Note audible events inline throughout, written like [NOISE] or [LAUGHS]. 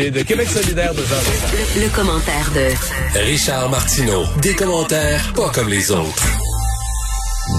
Et de Québec solidaire de Jean Le, le commentaire de Richard Martineau. Des commentaires pas comme les autres.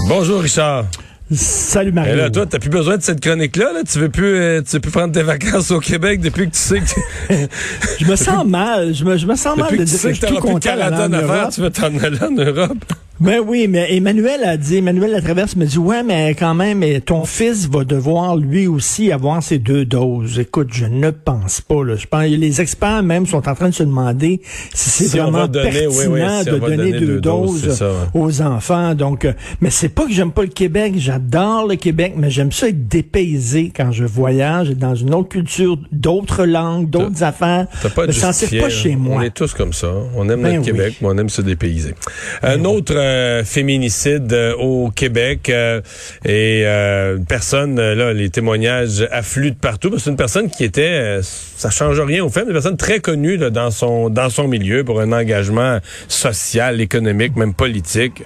Bonjour Richard. Salut Mario. Et là, toi, t'as plus besoin de cette chronique-là. Là? Tu veux plus, euh, tu veux plus prendre tes vacances au Québec depuis que tu sais que [LAUGHS] je me sens mal. Je me, je me sens mal depuis de que tu dire sais que que je suis plus de quarantaine en. Europe. Tu veux t'en aller en Europe. Ben oui, mais Emmanuel a dit, Emmanuel Latraverse me dit, ouais, mais quand même, mais ton fils va devoir lui aussi avoir ses deux doses. Écoute, je ne pense pas. Là. Je pense, les experts même sont en train de se demander si c'est Si vraiment donner, pertinent oui, si de donner donner deux, deux doses, doses, c'est ça, ouais. aux enfants. Donc, euh, mais c'est pas que j'aime pas le Québec. J'adore le Québec, mais j'aime ça être dépaysé quand je voyage, dans une autre culture, d'autres langues, d'autres affaires. T'as pas justifier, pas chez moi. On est tous comme ça. On aime Ben notre oui. Ben Québec, mais on aime se dépayser. Un autre euh, féminicide euh, au Québec euh, et une personne, là, les témoignages affluent de partout. C'est une personne qui était, ça change rien au fait, une personne très connue dans son dans son milieu pour un engagement social, économique, même politique.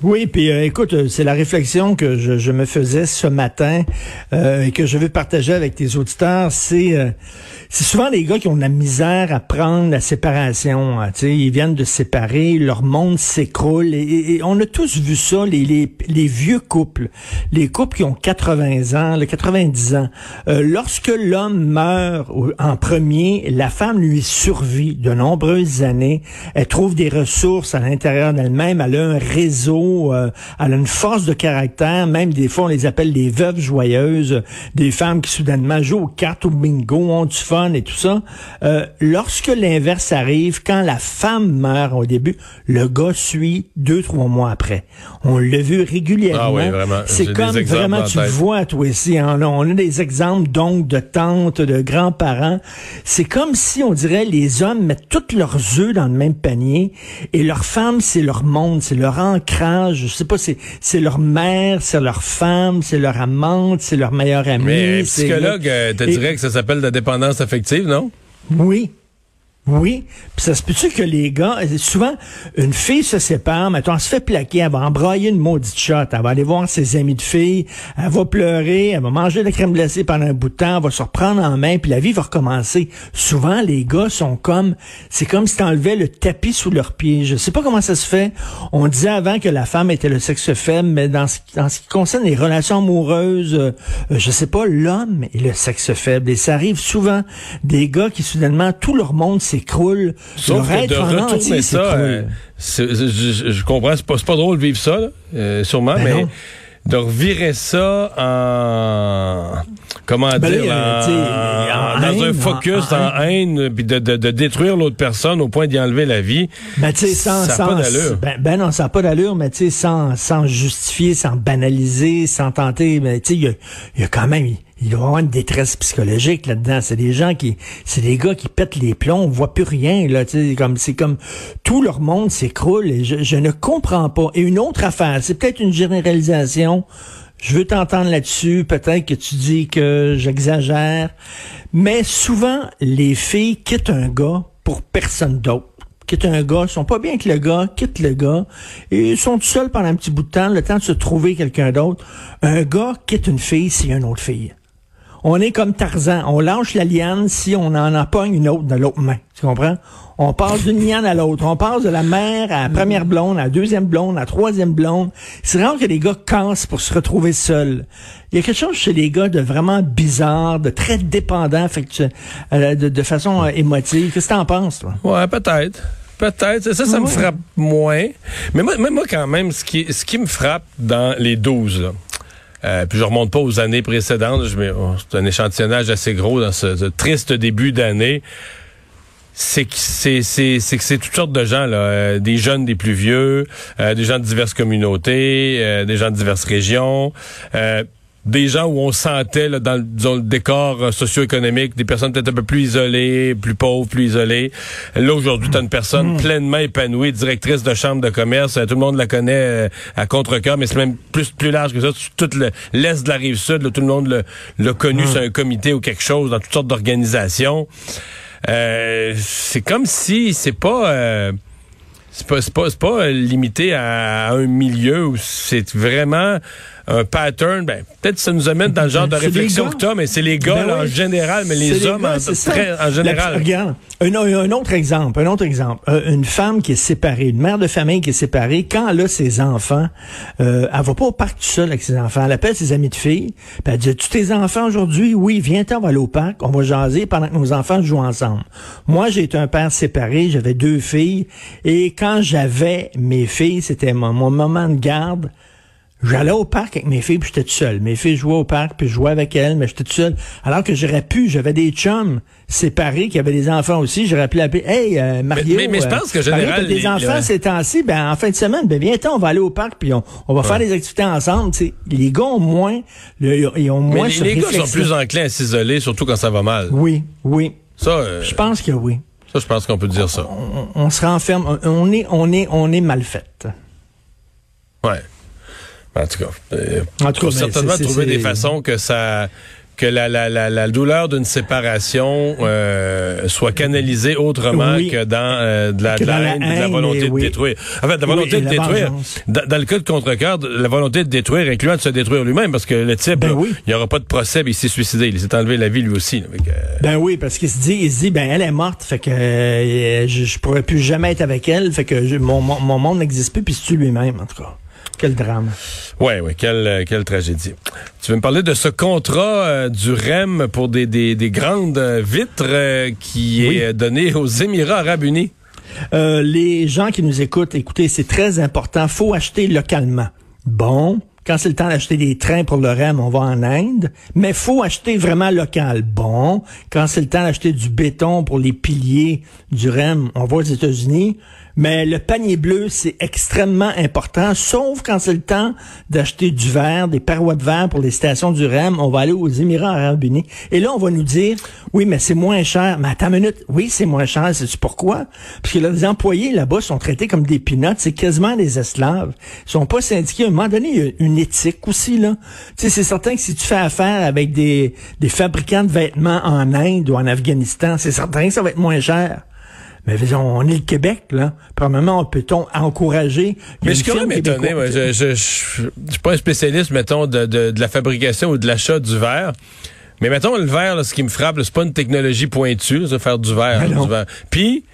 Oui, puis euh, écoute, euh, c'est la réflexion que je, je me faisais ce matin euh, et que je vais partager avec tes auditeurs. C'est euh, souvent les gars qui ont de la misère à prendre la séparation. hein, ils viennent de séparer, leur monde s'écroule et, et- on a tous vu ça, les, les, les vieux couples, les couples qui ont 80 ans, le 90 ans. Euh, lorsque l'homme meurt en premier, la femme lui survit de nombreuses années. Elle trouve des ressources à l'intérieur d'elle-même. Elle a un réseau. Euh, elle a une force de caractère. Même des fois, on les appelle les veuves joyeuses. Des femmes qui soudainement jouent aux cartes, au bingo, ont du fun et tout ça. Euh, lorsque l'inverse arrive, quand la femme meurt au début, le gars suit deux, trois mois après. On l'a vu régulièrement. Ah oui, C'est des comme vraiment, en tu vois, toi ici, hein, on a des exemples donc de tantes, de grands-parents. C'est comme si, on dirait, les hommes mettent tous leurs œufs dans le même panier et leur femme, c'est leur monde, c'est leur ancrage. Je sais pas, c'est c'est leur mère, c'est leur femme, c'est leur amante, c'est leur meilleure amie. Mais psychologue euh, te dirait que ça s'appelle la dépendance affective, non? oui. Oui, puis ça se peut-tu que les gars, souvent, une fille se sépare, mettons, elle se fait plaquer, elle va embrayer une maudite shot, elle va aller voir ses amis de filles, elle va pleurer, elle va manger de la crème glacée pendant un bout de temps, elle va se reprendre en main, puis la vie va recommencer. Souvent, les gars sont comme, c'est comme si t'enlevais le tapis sous leurs pieds. Je sais pas comment ça se fait. On disait avant que la femme était le sexe faible, mais dans ce, qui- en ce qui concerne les relations amoureuses, euh, euh, je sais pas, l'homme est le sexe faible. Et ça arrive souvent des gars qui soudainement, tout leur monde s'écroule. Sauf leur que de en retourner ça, euh, je, je- comprends, c'est pas, pas drôle de vivre ça, là, euh, sûrement, Ben mais non. de revirer ça en comment Ben là, dire y a, en- sais, en dans un haine, focus en- en en, haine puis de, de- de détruire l'autre personne au point d'y enlever la vie Ben, tu sais, sans, ça a sans, pas d'allure ben, ben non, ça n'a pas d'allure, mais tu sais, sans, sans justifier, sans banaliser, sans tenter, mais tu sais, il y a, y a quand même, il il doit y avoir une détresse psychologique là-dedans. C'est des gens qui, c'est des gars qui pètent les plombs, on voit plus rien, là, comme, c'est comme, tout leur monde s'écroule et je, ne comprends pas. Et une autre affaire, c'est peut-être une généralisation, je veux t'entendre là-dessus. Peut-être que tu dis que j'exagère. Mais souvent, les filles quittent un gars pour personne d'autre. Quittent un gars, sont pas bien avec le gars, quittent le gars, et ils sont seuls pendant un petit bout de temps, le temps de se trouver quelqu'un d'autre. Un gars quitte une fille a une autre fille. On est comme Tarzan. On lâche la liane si on en empogne une autre de l'autre main. Tu comprends? On passe d'une liane à l'autre. On passe de la mère à la première blonde, à la deuxième blonde, à la troisième blonde. C'est rare que les gars cassent pour se retrouver seuls. Il y a quelque chose chez les gars de vraiment bizarre, de très dépendant, affectu- euh, de, de façon euh, émotive. Qu'est-ce que t'en penses, toi? ouais peut-être Peut-être, ça, ça me frappe moins. Mais moi, moi, moi, quand même, ce qui, ce qui me frappe dans les 12, là, euh, puis je remonte pas aux années précédentes, je oh, c'est un échantillonnage assez gros dans ce, triste début d'année. C'est que c'est c'est c'est que c'est toutes sortes de gens là, euh, des jeunes, des plus vieux, euh, des gens de diverses communautés, euh, des gens de diverses régions. Des gens où on sentait là, dans le, disons, le décor euh, socio-économique des personnes peut-être un peu plus isolées, plus pauvres, plus isolées. Là, aujourd'hui, tu as une personne pleinement épanouie, directrice de chambre de commerce. Euh, Tout le monde la connaît euh, à contre-cœur, mais c'est même plus plus large que ça. Tout le- l'Est de la rive sud, là, tout le monde l'a- connu sur un comité ou quelque chose, dans toutes sortes d'organisations. Euh, c'est comme si c'est pas... euh, c'est pas, c'est pas, pas limité à un milieu où c'est vraiment un pattern, ben, peut-être ça nous amène dans le genre de réflexion que t'as, mais c'est les gars Ben en général, mais les hommes gars, en, très- général. La- regarde, un, un autre exemple, un autre exemple. Euh, une femme qui est séparée, une mère de famille qui est séparée, quand elle a ses enfants, euh, elle va pas au parc tout seul avec ses enfants. Elle appelle ses amis de filles, puis elle dit, tu tes enfants aujourd'hui? Oui, viens-t'en, on va aller au parc, on va jaser pendant que nos enfants jouent ensemble. Moi, j'ai été un père séparé, j'avais deux filles, et quand j'avais mes filles, c'était mon, mon moment de garde, J'allais au parc avec mes filles, puis j'étais tout seul. Mes filles jouaient au parc, puis je jouais avec elles, mais j'étais tout seul. Alors que j'aurais pu, j'avais des chums séparés qui avaient des enfants aussi. J'aurais pu l'appeler, hey, euh, Mario. mais- mais je pense que, euh, général, Mario, des les- enfants les- ces temps-ci, ben, en fin de semaine, ben, viens on va aller au parc, puis on, on va faire des activités ensemble. Les gars ont moins, le- ils ont Mais moins les, ce les gars sont plus enclins à s'isoler, surtout quand ça va mal. Oui, oui. Ça, euh, Je pense que oui. ça, je pense qu'on peut dire ça. On, on se renferme, on, on est, on est, on est mal fait. Ouais. En tout cas, euh, En tout faut cas, certainement trouver des façons que ça que la, la, la, la douleur d'une séparation euh, soit canalisée autrement Oui. que dans euh, de la, Que de la dans la haine, de la haine, volonté de oui. détruire. En fait, la volonté de détruire. Dans, dans le cas de contre-cœur, de- la volonté de détruire, incluant de se détruire lui-même, parce que le type, Ben là, il n'y aura pas de procès, mais il s'est suicidé. Il s'est enlevé la vie lui aussi. là. Fait que, euh, Ben oui, parce qu'il se dit, il se dit, ben elle est morte, fait que je, je pourrais plus jamais être avec elle, fait que je- mon, mon, mon monde n'existe plus, puis c'est tu lui-même, en tout cas? Quel drame. Ouais, ouais, quelle, euh, quelle tragédie. Tu veux me parler de ce contrat euh, du REM pour des, des, des grandes euh, vitres euh, qui Oui. est donné aux Émirats arabes unis? Euh, les gens qui nous écoutent, écoutez, c'est très important. faut acheter localement. Bon, quand c'est le temps d'acheter des trains pour le REM, on va en Inde, mais faut acheter vraiment local. Bon, quand c'est le temps d'acheter du béton pour les piliers du REM, on va aux États-Unis. Mais le panier bleu, c'est extrêmement important, sauf quand c'est le temps d'acheter du verre, des parois de verre pour les stations du REM, on va aller aux Émirats arabes unis. Et là, on va nous dire, oui, mais c'est moins cher. Mais attends une minute, oui, c'est moins cher, c'est pourquoi? Parce que les employés là-bas sont traités comme des pinottes, c'est quasiment des esclaves. Ils sont pas syndiqués. À un moment donné, il y a une éthique aussi, là. Tu sais, c'est certain que si tu fais affaire avec des, des fabricants de vêtements en Inde ou en Afghanistan, c'est certain que ça va être moins cher. Mais on est le Québec, là. Premièrement, peut-on encourager... Mais je suis quand même étonné. moi. Je, je, je, je suis pas un spécialiste, mettons, de, de, de la fabrication ou de l'achat du verre. Mais mettons, le verre, là, ce qui me frappe, c'est pas une technologie pointue, ça, faire du verre. Ben là, non. du verre. Puis,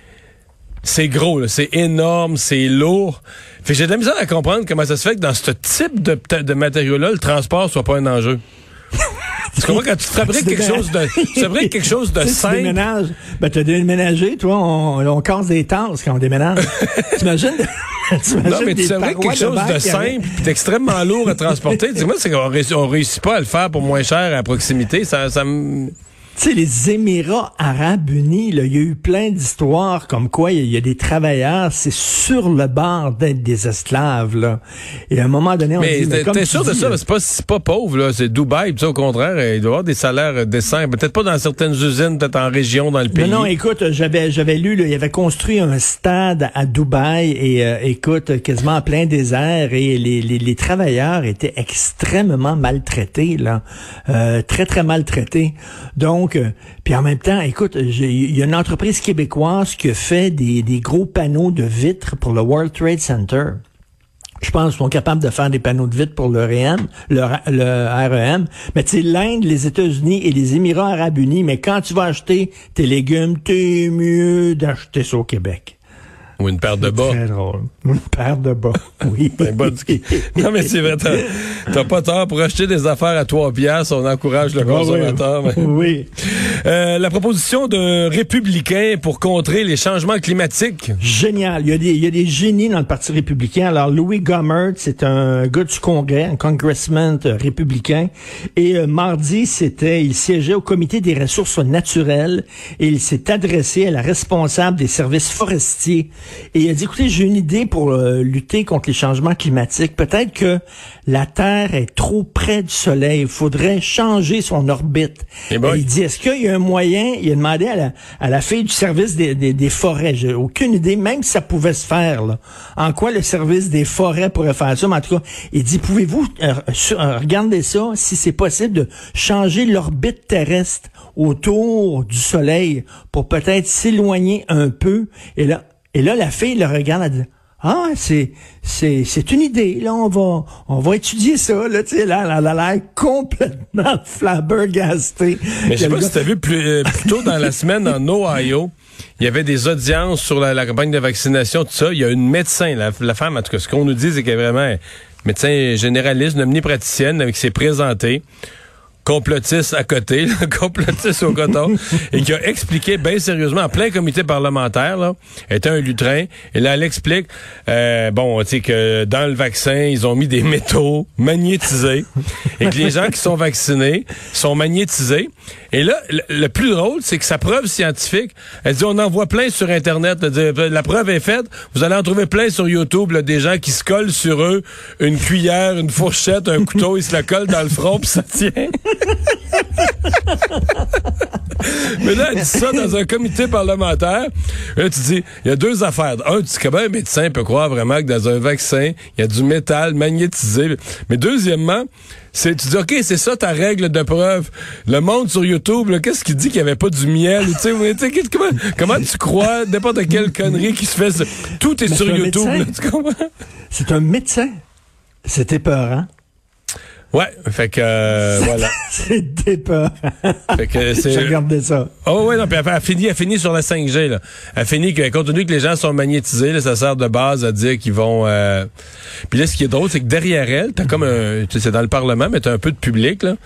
c'est gros, c'est énorme, c'est lourd. Fait que j'ai de la misère à comprendre comment ça se fait que dans ce type de, de matériau-là, le transport soit pas un enjeu. Tu comprends quand tu fabriques Tu quelque chose de, tu fabriques quelque chose de Tu sais, tu simple. déménages. Ben, t'as déménagé, toi, on, on casse des tasses quand on déménage. [LAUGHS] T'imagines? Non, mais tu fabriques quelque chose de avaient- simple, puis d'extrêmement lourd à transporter. Dis-moi, c'est qu'on réussit, on réussit pas à le faire pour moins cher à proximité. Ça, ça me... Tu sais, les Émirats arabes unis, il y a eu plein d'histoires comme quoi il y, a- il y a des travailleurs, c'est sur le bord d'être des esclaves, là. Et à un moment donné, on Mais dit, mais t'es sûr de ça? C'est pas, c'est pas pauvre, là. C'est Dubaï, puis ça, au contraire, il doit y avoir des salaires euh, décents. Peut-être pas dans certaines usines, peut-être en région, dans le pays. Non, non, écoute, j'avais j'avais lu, là, il avait construit un stade à Dubaï et euh, écoute, quasiment en plein désert et les, les, les travailleurs étaient extrêmement maltraités, là, Euh, très très maltraités. Donc, euh, puis en même temps, écoute, il y a une entreprise québécoise qui fait des, des gros panneaux de vitres pour le World Trade Center. Je pense qu'ils sont capables de faire des panneaux de vitre pour le REM, le, le REM. Mais tu sais, l'Inde, les États-Unis et les Émirats arabes unis, mais quand tu vas acheter tes légumes, t'es mieux d'acheter ça au Québec. Ou une paire de bas. Très drôle. Une paire de bas, [LAUGHS] oui. Un bas du- non, mais c'est vrai, t'as pas tort. Pour acheter des affaires à 3 piastres, on encourage le Ah oui. consommateur. [LAUGHS] Oui. Euh, la proposition de républicains pour contrer les changements climatiques. Génial. Il y, a des, il y a des génies dans le Parti républicain. Alors, Louis Gohmert, c'est un gars du Congrès, un congressman euh, républicain. Et euh, mardi, c'était, il siégeait au comité des ressources naturelles et il s'est adressé à la responsable des services forestiers. Et il a dit, écoutez, j'ai une idée pour euh, lutter contre les changements climatiques. Peut-être que la Terre est trop près du Soleil. Il faudrait changer son orbite. Eh. Et il dit, est-ce qu'il y a un moyen, il a demandé à la, à la fille du service des, des, des forêts, j'ai aucune idée, même si ça pouvait se faire, là, en quoi le service des forêts pourrait faire ça, mais en tout cas, il dit, pouvez-vous euh, euh, regarder ça, si c'est possible de changer l'orbite terrestre autour du Soleil pour peut-être s'éloigner un peu, et là, et là, la fille le regarde, elle dit, Ah, c'est c'est c'est une idée. Là, on va on va étudier ça. Là, tu sais, là, là, là, là, complètement [LAUGHS] flabbergasté. Mais je sais pas si tu as vu plus, euh, plus tôt dans la semaine en Ohio, il y avait des audiences sur la, la, campagne de vaccination, tout ça. Il y a une médecin, la, la femme, en tout cas, ce qu'on nous dit, c'est qu'elle est vraiment médecin généraliste, une omnipraticienne, avec s'est présentée complotiste à côté, [LAUGHS] complotiste au coton, et qui a expliqué bien sérieusement en plein comité parlementaire, là, était un lutrin, et là, elle explique, euh, bon, tu sais, que dans le vaccin, ils ont mis des métaux magnétisés, et que les gens qui sont vaccinés sont magnétisés. Et là, le, plus drôle, c'est que sa preuve scientifique, elle dit, on en voit plein sur Internet, la preuve est faite, vous allez en trouver plein sur YouTube, là, des gens qui se collent sur eux une cuillère, une fourchette, un couteau, ils se la collent dans le front, puis ça tient. [LAUGHS] Mais là, elle dit ça dans un comité parlementaire. Là, tu dis, il y a deux affaires. Un, tu dis comment un médecin peut croire vraiment que dans un vaccin, il y a du métal magnétisé? Mais deuxièmement, c'est, tu dis, OK, c'est ça ta règle de preuve. Le monde sur YouTube, qu'est-ce qu'il dit qu'il n'y avait pas du miel? Tu sais, comment, comment tu crois n'importe quelle connerie qui se fait? Tout est sur YouTube. c'est un médecin. C'était épeurant. Ouais, fait que euh, voilà. [LAUGHS] C'était pas. Fait que c'est. Ça. Oh ouais, non, puis elle a fini, elle fini sur la 5G là. Elle fini que compte tenu que les gens sont magnétisés, là, ça sert de base à dire qu'ils vont. Euh... Puis là, ce qui est drôle, c'est que derrière elle, t'as comme un, tu sais, c'est dans le Parlement, mais t'as un peu de public là.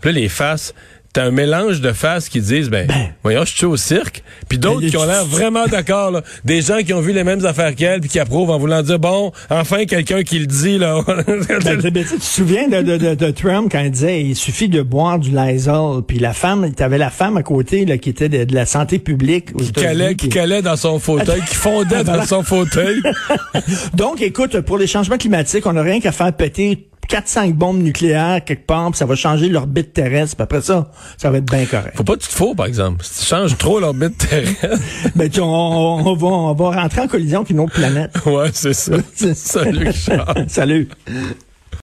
Puis là, les faces t'as un mélange de faces qui disent ben, ben. voyons je suis au cirque. Puis d'autres qui ont l'air vraiment d'accord des gens qui ont vu les mêmes affaires qu'elle puis qui approuvent en voulant dire bon enfin quelqu'un qui le dit là. [LAUGHS] Ben, tu te souviens de, de, de, Trump quand il disait il suffit de boire du Lysol puis la femme t'avais la femme à côté là qui était de, la santé publique qui calait qui calait dans son fauteuil qui fondait [LAUGHS] dans son fauteuil. [LAUGHS] Donc écoute pour les changements climatiques on n'a rien qu'à faire péter 4-5 bombes nucléaires quelque part, puis ça va changer l'orbite terrestre, puis après ça, ça va être bien correct. Faut pas que tu te fous, par exemple. Si tu changes trop l'orbite terrestre. [LAUGHS] ben, tu, on, on, va, on va rentrer en collision avec une autre planète. ouais, c'est ça. [LAUGHS] Salut, Charles. Salut.